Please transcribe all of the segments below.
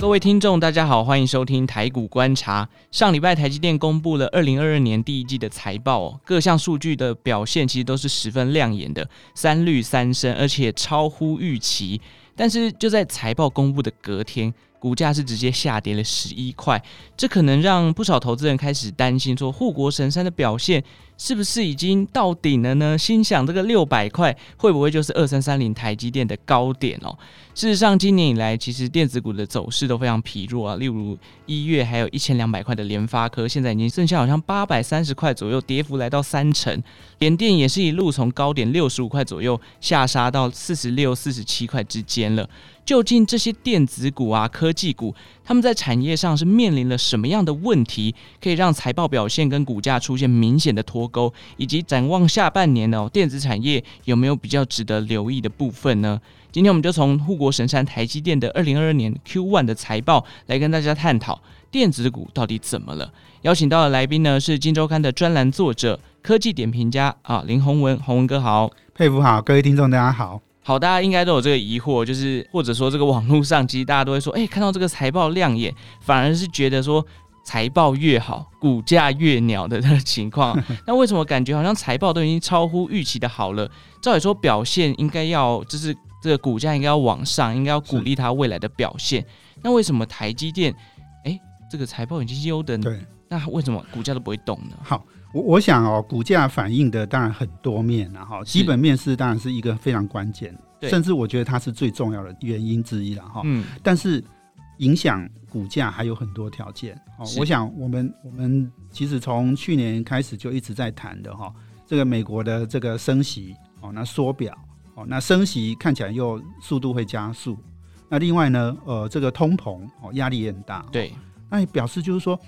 各位听众，大家好，欢迎收听台股观察。上礼拜台积电公布了二零二二年第一季的财报，各项数据的表现其实都是十分亮眼的，三绿三升，而且超乎预期。但是就在财报公布的隔天，股价是直接下跌了十一块，这可能让不少投资人开始担心，说护国神山的表现是不是已经到顶了呢？心想这个六百块会不会就是二三三零台积电的高点哦？事实上，今年以来其实电子股的走势都非常疲弱啊。例如一月还有一千两百块的联发科，现在已经剩下好像八百三十块左右，跌幅来到三成。联电也是一路从高点六十五块左右下杀到四十六、四十七块之间了。究竟这些电子股啊、科技股，他们在产业上是面临了什么样的问题，可以让财报表现跟股价出现明显的脱钩？以及展望下半年呢、哦，电子产业有没有比较值得留意的部分呢？今天我们就从护国神山台积电的二零二二年 Q1 的财报来跟大家探讨电子股到底怎么了。邀请到的来宾呢是《金周刊》的专栏作者、科技点评家啊林宏文，宏文哥好，佩服好，各位听众大家好。好，大家应该都有这个疑惑，就是或者说这个网络上，其实大家都会说，哎、欸，看到这个财报亮眼，反而是觉得说财报越好，股价越鸟的这个情况。那为什么感觉好像财报都已经超乎预期的好了？照理说表现应该要，就是这个股价应该要往上，应该要鼓励它未来的表现。那为什么台积电，哎、欸，这个财报已经优等，对，那为什么股价都不会动呢？好。我我想哦，股价反映的当然很多面，然后基本面是当然是一个非常关键，甚至我觉得它是最重要的原因之一了哈。嗯，但是影响股价还有很多条件。哦，我想我们我们其实从去年开始就一直在谈的哈，这个美国的这个升息哦，那缩表哦，那升息看起来又速度会加速。那另外呢，呃，这个通膨哦，压力也很大。对，那也表示就是说。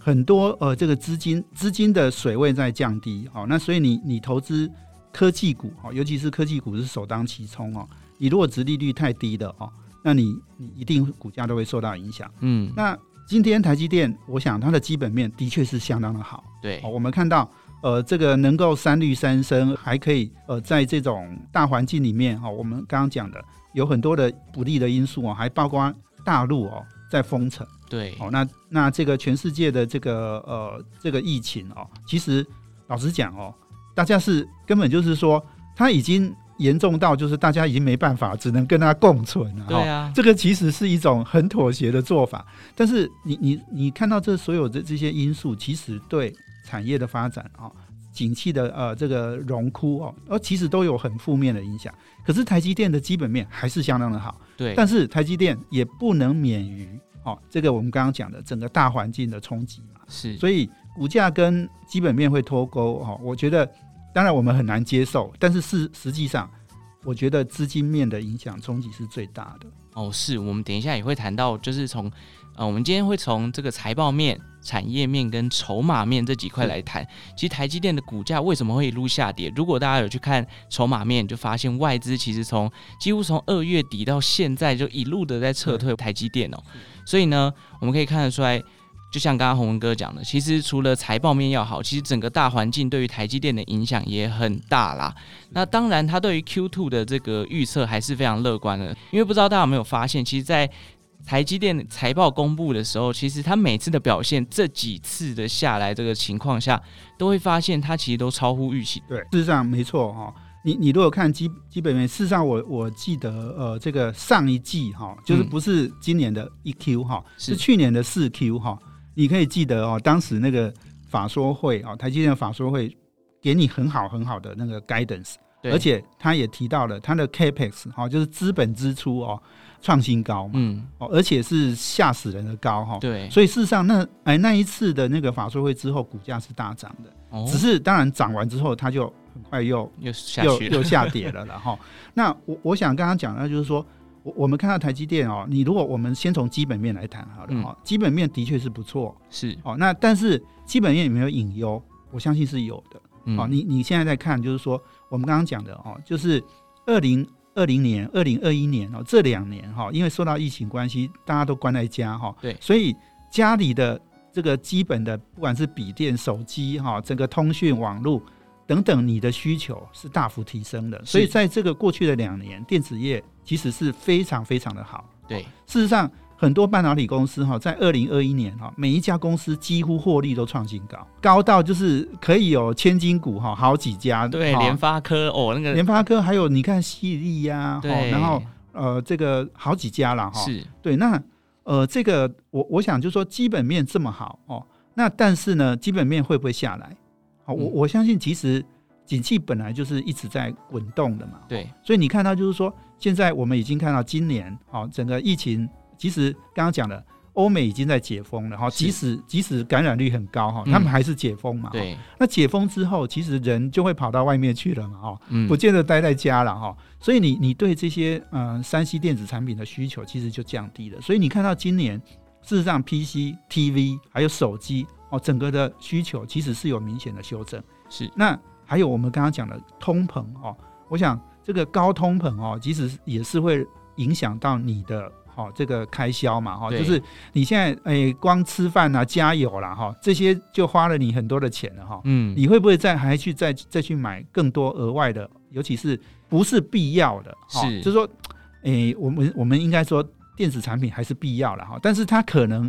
很多呃，这个资金资金的水位在降低，哦，那所以你你投资科技股，哦，尤其是科技股是首当其冲哦。你如果殖利率太低的哦，那你你一定股价都会受到影响。嗯，那今天台积电，我想它的基本面的确是相当的好。对，我们看到呃，这个能够三绿三升，还可以呃，在这种大环境里面哈，我们刚刚讲的有很多的不利的因素哦，还包括大陆哦在封城。对，哦，那那这个全世界的这个呃这个疫情哦，其实老实讲哦，大家是根本就是说，它已经严重到就是大家已经没办法，只能跟它共存了。对啊，这个其实是一种很妥协的做法。但是你你你看到这所有的这些因素，其实对产业的发展啊、哦，景气的呃这个荣枯哦，而其实都有很负面的影响。可是台积电的基本面还是相当的好。对，但是台积电也不能免于。哦，这个我们刚刚讲的整个大环境的冲击嘛，是，所以股价跟基本面会脱钩哦。我觉得，当然我们很难接受，但是是实际上，我觉得资金面的影响冲击是最大的。哦，是我们等一下也会谈到，就是从呃，我们今天会从这个财报面、产业面跟筹码面这几块来谈。其实台积电的股价为什么会一路下跌？如果大家有去看筹码面，就发现外资其实从几乎从二月底到现在就一路的在撤退台积电哦。所以呢，我们可以看得出来，就像刚刚洪文哥讲的，其实除了财报面要好，其实整个大环境对于台积电的影响也很大啦。那当然，他对于 Q2 的这个预测还是非常乐观的，因为不知道大家有没有发现，其实，在台积电财报公布的时候，其实他每次的表现，这几次的下来这个情况下，都会发现他其实都超乎预期。对，事实上没错哈。你你如果看基基本面，事实上我我记得呃，这个上一季哈，就是不是今年的一 Q 哈，是去年的四 Q 哈，你可以记得哦，当时那个法说会哦，台积电的法说会给你很好很好的那个 guidance，而且他也提到了他的 capex 哈，就是资本支出哦。创新高嘛，嗯，哦，而且是吓死人的高哈，对，所以事实上那哎那一次的那个法说会之后，股价是大涨的，哦，只是当然涨完之后，它就很快又又下又又下跌了然后。那我我想刚刚讲的就是说，我我们看到台积电哦，你如果我们先从基本面来谈好了哈，基本面的确是不错，是。哦，那但是基本面有没有隐忧？我相信是有的，哦，你你现在在看就是说，我们刚刚讲的哦，就是二零。二零年、二零二一年哦，这两年哈，因为受到疫情关系，大家都关在家哈，对，所以家里的这个基本的，不管是笔电、手机哈，整个通讯网络等等，你的需求是大幅提升的。所以在这个过去的两年，电子业其实是非常非常的好。对，事实上，很多半导体公司哈，在二零二一年哈，每一家公司几乎获利都创新高，高到就是可以有千金股哈，好几家。对，联发科哦，那个联发科还有你看西利呀，对，然后呃，这个好几家了哈。是对，那呃，这个我我想就是说基本面这么好哦，那但是呢，基本面会不会下来？好，我我相信其实景气本来就是一直在滚动的嘛。对，所以你看到就是说，现在我们已经看到今年哦，整个疫情。其实刚刚讲的，欧美已经在解封了哈，即使即使感染率很高哈，他们还是解封嘛。对，那解封之后，其实人就会跑到外面去了嘛哈，不见得待在家了哈。所以你你对这些嗯三 C 电子产品的需求其实就降低了。所以你看到今年事实上 PC、TV 还有手机哦，整个的需求其实是有明显的修正。是，那还有我们刚刚讲的通膨哦，我想这个高通膨哦，其实也是会影响到你的。哦，这个开销嘛，哈，就是你现在诶、欸，光吃饭啊、加油啦，哈，这些就花了你很多的钱了，哈。嗯，你会不会再还去再再去买更多额外的，尤其是不是必要的？是，就是说，诶、欸，我们我们应该说电子产品还是必要了，哈，但是它可能。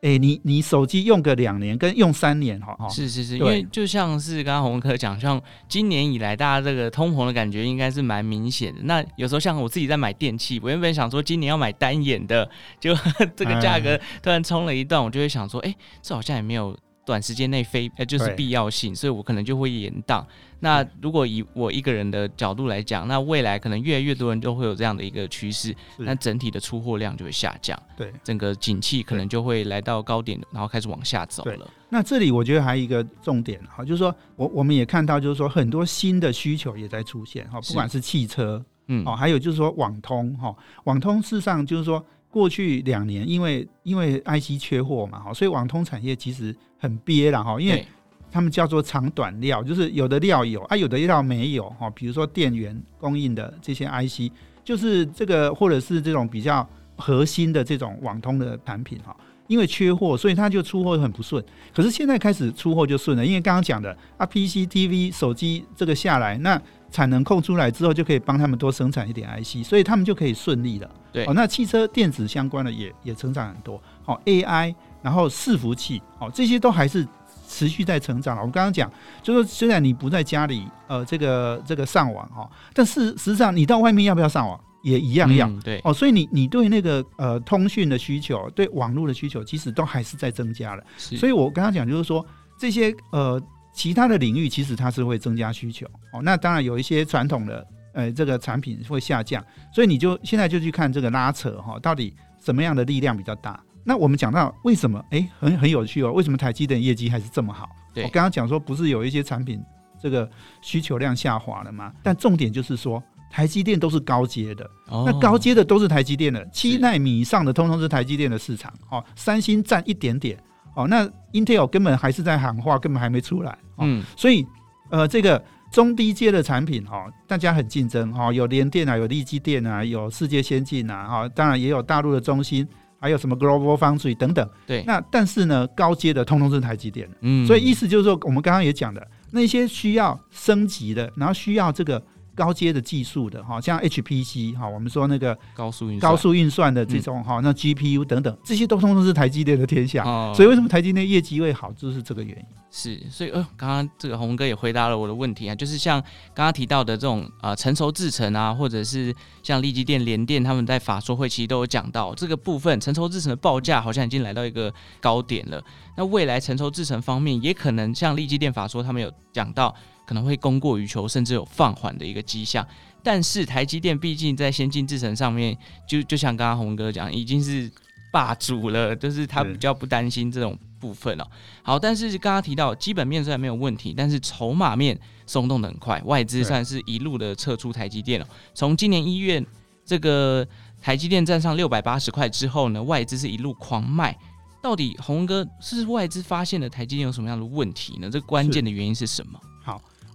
哎、欸，你你手机用个两年，跟用三年，哈，是是是，因为就像是刚刚洪文科讲，像今年以来，大家这个通膨的感觉应该是蛮明显的。那有时候像我自己在买电器，我原本想说今年要买单眼的，就 这个价格突然冲了一段，我就会想说，哎、欸，这好像也没有。短时间内非呃就是必要性，所以我可能就会延宕。那如果以我一个人的角度来讲，那未来可能越来越多人都会有这样的一个趋势，那整体的出货量就会下降。对，整个景气可能就会来到高点，然后开始往下走了。那这里我觉得还有一个重点哈，就是说我我们也看到，就是说很多新的需求也在出现哈，不管是汽车，嗯，哦，还有就是说网通哈，网通事实上就是说。过去两年，因为因为 IC 缺货嘛，哈，所以网通产业其实很憋了哈，因为他们叫做长短料，就是有的料有啊，有的料没有哈。比如说电源供应的这些 IC，就是这个或者是这种比较核心的这种网通的产品哈，因为缺货，所以它就出货很不顺。可是现在开始出货就顺了，因为刚刚讲的啊，PC、TV、手机这个下来那。产能空出来之后，就可以帮他们多生产一点 IC，所以他们就可以顺利了。对，哦，那汽车电子相关的也也成长很多。好，AI，然后伺服器，哦，这些都还是持续在成长了。我刚刚讲，就是说虽然你不在家里，呃，这个这个上网哈，但是实际上你到外面要不要上网也一样要。嗯、对，哦，所以你你对那个呃通讯的需求，对网络的需求，其实都还是在增加了。所以我刚刚讲就是说这些呃。其他的领域其实它是会增加需求哦，那当然有一些传统的呃这个产品会下降，所以你就现在就去看这个拉扯哈，到底什么样的力量比较大？那我们讲到为什么哎、欸、很很有趣哦，为什么台积电业绩还是这么好？我刚刚讲说不是有一些产品这个需求量下滑了吗？但重点就是说台积电都是高阶的，那高阶的都是台积电的，七纳米以上的通通是台积电的市场哦，三星占一点点。哦，那 Intel 根本还是在喊话，根本还没出来。哦、嗯，所以呃，这个中低阶的产品哈、哦，大家很竞争哈、哦，有联电啊，有力基电啊，有世界先进啊，哈、哦，当然也有大陆的中芯，还有什么 Global Foundry 等等。对，那但是呢，高阶的通通是台积电。嗯，所以意思就是说，我们刚刚也讲的那些需要升级的，然后需要这个。高阶的技术的哈，像 HPC 哈，我们说那个高速运高速运算的这种哈，那 GPU 等等，这些都通通是台积电的天下。所以为什么台积电业绩会好，就是这个原因。是，所以呃，刚刚这个红哥也回答了我的问题啊，就是像刚刚提到的这种呃成熟制程啊，或者是像力积电、联电他们在法说会其实都有讲到这个部分，成熟制程的报价好像已经来到一个高点了。那未来成熟制程方面，也可能像力积电法说他们有讲到。可能会供过于求，甚至有放缓的一个迹象。但是台积电毕竟在先进制程上面，就就像刚刚洪哥讲，已经是霸主了，就是他比较不担心这种部分哦。好，但是刚刚提到基本面虽然没有问题，但是筹码面松动的很快，外资算是一路的撤出台积电了。从今年一月这个台积电站上六百八十块之后呢，外资是一路狂卖。到底洪哥是外资发现了台积电有什么样的问题呢？这关键的原因是什么？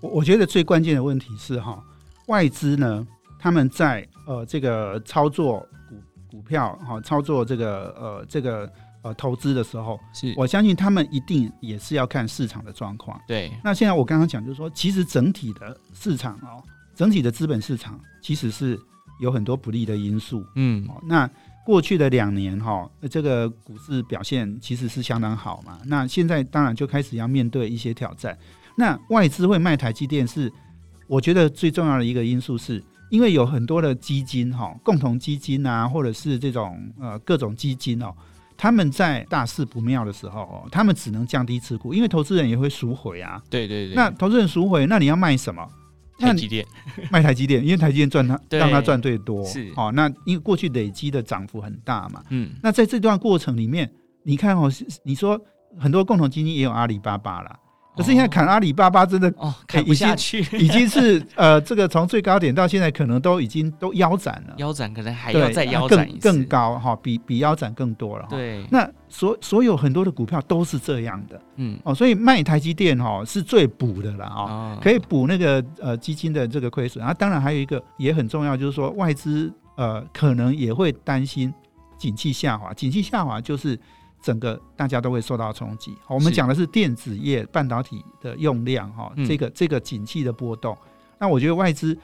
我我觉得最关键的问题是哈，外资呢，他们在呃这个操作股股票哈，操作这个呃这个呃投资的时候，是我相信他们一定也是要看市场的状况。对，那现在我刚刚讲就是说，其实整体的市场哦，整体的资本市场其实是有很多不利的因素。嗯，那过去的两年哈，这个股市表现其实是相当好嘛。那现在当然就开始要面对一些挑战。那外资会卖台积电是，我觉得最重要的一个因素是，因为有很多的基金哈，共同基金啊，或者是这种呃各种基金哦。他们在大势不妙的时候，哦，他们只能降低持股，因为投资人也会赎回啊。对对对。那投资人赎回，那你要卖什么？台积电，卖台积电，因为台积电赚它，让它赚最多。是。哦，那因为过去累积的涨幅很大嘛。嗯。那在这段过程里面，你看哦，你说很多共同基金也有阿里巴巴啦。可是现在砍阿里巴巴真的哦，砍不下去，已经是呃，这个从最高点到现在可能都已经都腰斩了，腰斩可能还要再腰斩更更高哈，比比腰斩更多了。对，那所所有很多的股票都是这样的，嗯哦，所以卖台积电哈是最补的了啊，可以补那个呃基金的这个亏损。啊，当然还有一个也很重要，就是说外资呃可能也会担心景气下滑，景气下滑就是。整个大家都会受到冲击。好，我们讲的是电子业半导体的用量哈，这个这个景气的波动。那我觉得外资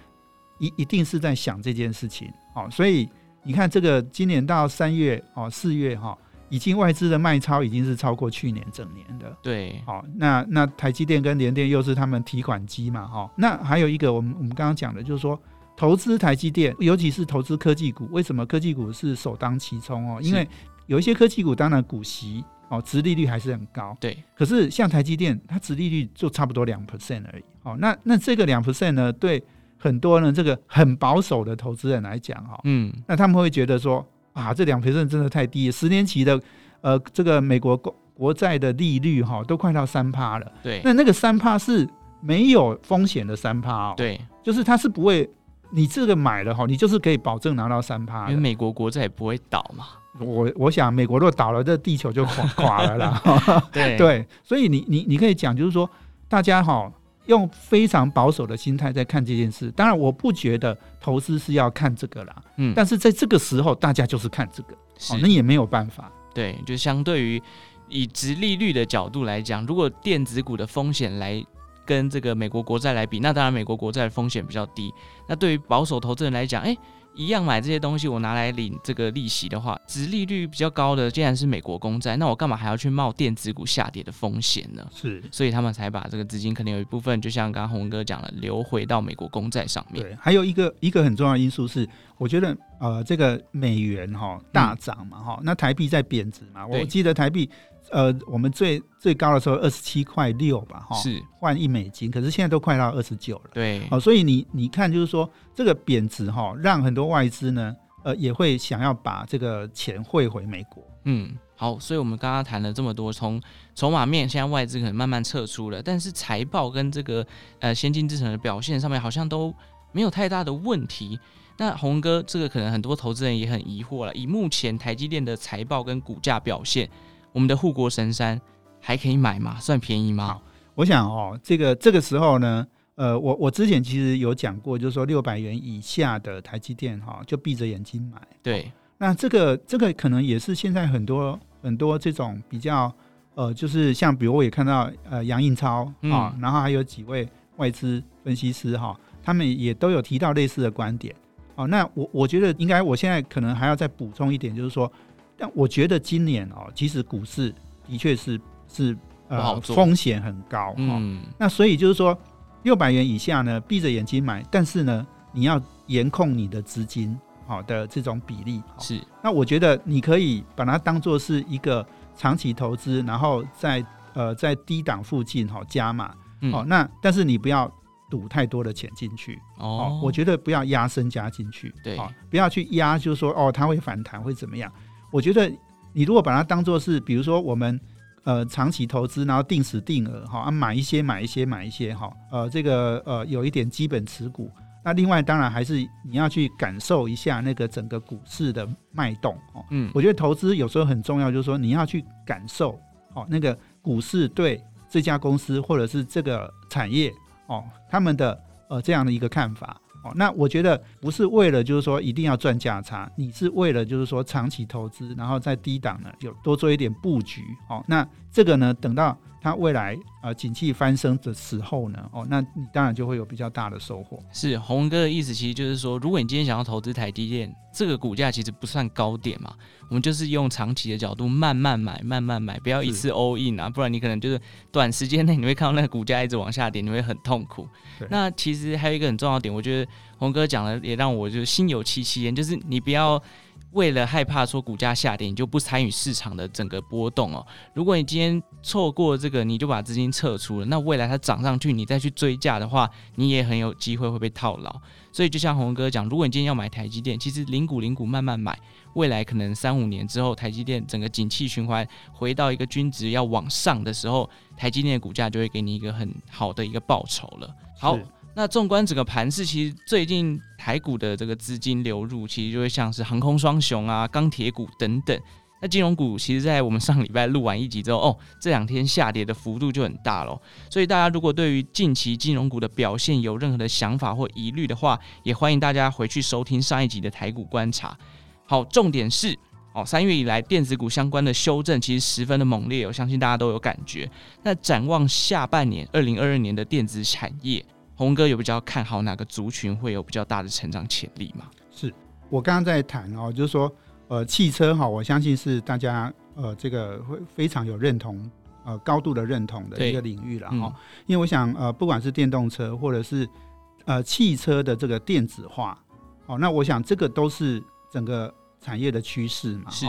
一一定是在想这件事情。好，所以你看这个今年到三月哦四月哈，已经外资的卖超已经是超过去年整年的。对，好，那那台积电跟联电又是他们提款机嘛哈。那还有一个我们我们刚刚讲的就是说，投资台积电，尤其是投资科技股，为什么科技股是首当其冲哦？因为有一些科技股，当然股息哦，殖利率还是很高。对，可是像台积电，它殖利率就差不多两 percent 而已。哦，那那这个两 percent 呢，对很多呢这个很保守的投资人来讲，哈，嗯，那他们会觉得说啊，这两 percent 真的太低，十年期的呃这个美国国国债的利率哈，都快到三趴了。对，那那个三趴是没有风险的三趴哦。对，就是它是不会，你这个买了哈，你就是可以保证拿到三趴，因为美国国债也不会倒嘛。我我想，美国若倒了，这地球就垮 垮了啦。对对，所以你你你可以讲，就是说，大家哈用非常保守的心态在看这件事。当然，我不觉得投资是要看这个啦。嗯，但是在这个时候，大家就是看这个，是那也没有办法。对，就相对于以殖利率的角度来讲，如果电子股的风险来跟这个美国国债来比，那当然美国国债的风险比较低。那对于保守投资人来讲，哎。一样买这些东西，我拿来领这个利息的话，殖利率比较高的，既然是美国公债，那我干嘛还要去冒电子股下跌的风险呢？是，所以他们才把这个资金可能有一部分，就像刚刚宏哥讲了，流回到美国公债上面。对，还有一个一个很重要的因素是，我觉得呃，这个美元哈大涨嘛哈、嗯，那台币在贬值嘛，我记得台币。呃，我们最最高的时候二十七块六吧，哈，是换一美金，可是现在都快到二十九了，对，哦，所以你你看，就是说这个贬值哈，让很多外资呢，呃，也会想要把这个钱汇回美国。嗯，好，所以我们刚刚谈了这么多，从筹码面，现在外资可能慢慢撤出了，但是财报跟这个呃先进制程的表现上面好像都没有太大的问题。那红哥，这个可能很多投资人也很疑惑了，以目前台积电的财报跟股价表现。我们的护国神山还可以买吗？算便宜吗？我想哦，这个这个时候呢，呃，我我之前其实有讲过，就是说六百元以下的台积电哈，就闭着眼睛买。对，那这个这个可能也是现在很多很多这种比较呃，就是像比如我也看到呃杨应超啊、然后还有几位外资分析师哈、哦，他们也都有提到类似的观点。哦，那我我觉得应该，我现在可能还要再补充一点，就是说。但我觉得今年哦，其实股市的确是是呃风险很高，嗯，那所以就是说六百元以下呢，闭着眼睛买，但是呢，你要严控你的资金好的这种比例是。那我觉得你可以把它当做是一个长期投资，然后在呃在低档附近哈加码，好，那但是你不要赌太多的钱进去哦，我觉得不要压身家进去，对，不要去压，就是说哦，它会反弹会怎么样？我觉得你如果把它当做是，比如说我们呃长期投资，然后定时定额哈，啊买一些买一些买一些哈，呃这个呃有一点基本持股。那另外当然还是你要去感受一下那个整个股市的脉动哦。嗯，我觉得投资有时候很重要，就是说你要去感受哦那个股市对这家公司或者是这个产业哦他们的呃这样的一个看法。哦，那我觉得不是为了就是说一定要赚价差，你是为了就是说长期投资，然后在低档呢有多做一点布局。哦，那这个呢，等到它未来呃景气翻身的时候呢，哦，那你当然就会有比较大的收获。是洪哥的意思，其实就是说，如果你今天想要投资台积电，这个股价其实不算高点嘛，我们就是用长期的角度慢慢买，慢慢买，不要一次 all in 啊，不然你可能就是短时间内你会看到那个股价一直往下跌，你会很痛苦。那其实还有一个很重要的点，我觉得洪哥讲的也让我就心有戚戚焉，就是你不要。为了害怕说股价下跌，你就不参与市场的整个波动哦。如果你今天错过这个，你就把资金撤出了，那未来它涨上去，你再去追价的话，你也很有机会会被套牢。所以就像红哥讲，如果你今天要买台积电，其实零股零股慢慢买，未来可能三五年之后，台积电整个景气循环回到一个均值要往上的时候，台积电的股价就会给你一个很好的一个报酬了。好。那纵观整个盘势，其实最近台股的这个资金流入，其实就会像是航空双雄啊、钢铁股等等。那金融股，其实，在我们上礼拜录完一集之后，哦，这两天下跌的幅度就很大了。所以大家如果对于近期金融股的表现有任何的想法或疑虑的话，也欢迎大家回去收听上一集的台股观察。好，重点是，哦，三月以来电子股相关的修正其实十分的猛烈，我相信大家都有感觉。那展望下半年，二零二二年的电子产业。鸿哥有比较看好哪个族群会有比较大的成长潜力吗？是我刚刚在谈哦，就是说，呃，汽车哈，我相信是大家呃这个会非常有认同，呃，高度的认同的一个领域了哈。嗯、因为我想，呃，不管是电动车或者是呃汽车的这个电子化，哦，那我想这个都是整个产业的趋势嘛。是。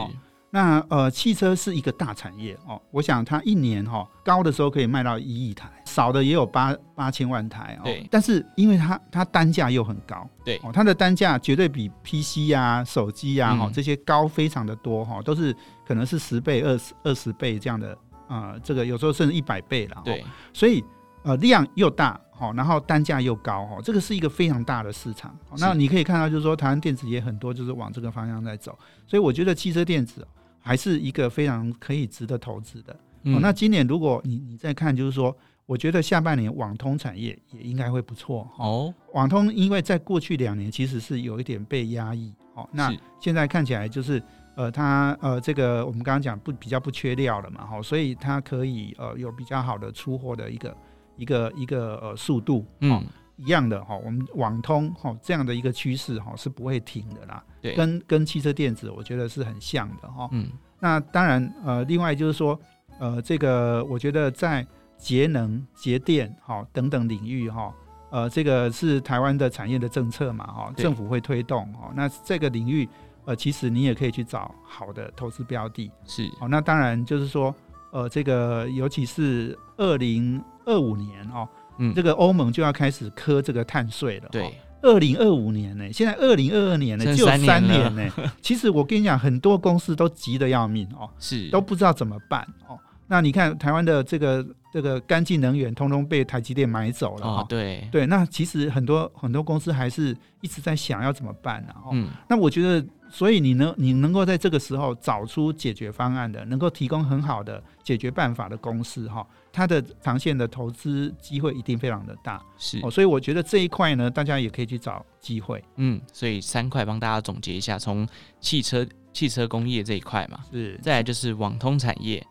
那呃，汽车是一个大产业哦。我想它一年哈、哦、高的时候可以卖到一亿台，少的也有八八千万台哦。对。但是因为它它单价又很高，对哦，它的单价绝对比 PC 啊、手机啊哈、嗯、这些高非常的多哈、哦，都是可能是十倍、二十二十倍这样的啊、呃，这个有时候甚至一百倍了。对。所以呃量又大哈，然后单价又高哈，这个是一个非常大的市场。那你可以看到，就是说台湾电子也很多，就是往这个方向在走。所以我觉得汽车电子。还是一个非常可以值得投资的。那今年如果你你再看，就是说，我觉得下半年网通产业也应该会不错。哦，网通因为在过去两年其实是有一点被压抑。哦，那现在看起来就是呃，它呃这个我们刚刚讲不比较不缺料了嘛，哈、哦，所以它可以呃有比较好的出货的一个一个一个呃速度。哦、嗯。一样的哈，我们网通哈这样的一个趋势哈是不会停的啦。对，跟跟汽车电子我觉得是很像的哈。嗯，那当然呃，另外就是说呃，这个我觉得在节能、节电哈等等领域哈，呃，这个是台湾的产业的政策嘛哈，政府会推动哈。那这个领域呃，其实你也可以去找好的投资标的。是哦，那当然就是说呃，这个尤其是二零二五年哦。嗯，这个欧盟就要开始磕这个碳税了。对，二零二五年呢，现在二零二二年呢，就三年呢。其实我跟你讲，很多公司都急得要命哦，是都不知道怎么办哦。那你看台湾的这个这个干净能源，通通被台积电买走了。哦，对对。那其实很多很多公司还是一直在想要怎么办呢？哦，嗯，那我觉得。所以你能你能够在这个时候找出解决方案的，能够提供很好的解决办法的公司哈，它的长线的投资机会一定非常的大。是哦，所以我觉得这一块呢，大家也可以去找机会。嗯，所以三块帮大家总结一下，从汽车汽车工业这一块嘛，是，再来就是网通产业，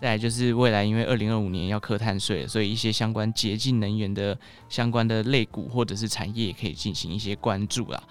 再来就是未来因为二零二五年要课碳税，所以一些相关洁净能源的相关的类股或者是产业也可以进行一些关注啦。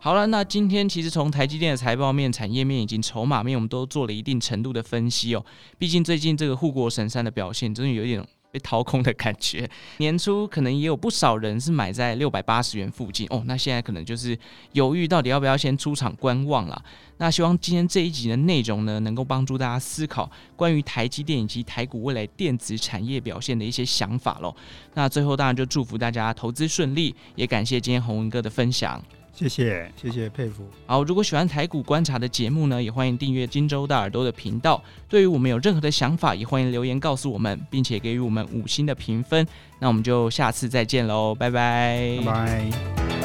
好了，那今天其实从台积电的财报面、产业面以及筹码面，我们都做了一定程度的分析哦。毕竟最近这个护国神山的表现，真的有点被掏空的感觉。年初可能也有不少人是买在六百八十元附近哦，那现在可能就是犹豫到底要不要先出场观望了。那希望今天这一集的内容呢，能够帮助大家思考关于台积电以及台股未来电子产业表现的一些想法喽。那最后当然就祝福大家投资顺利，也感谢今天洪文哥的分享。谢谢，谢谢佩服。好，如果喜欢台股观察的节目呢，也欢迎订阅荆州大耳朵的频道。对于我们有任何的想法，也欢迎留言告诉我们，并且给予我们五星的评分。那我们就下次再见喽，拜拜，拜拜。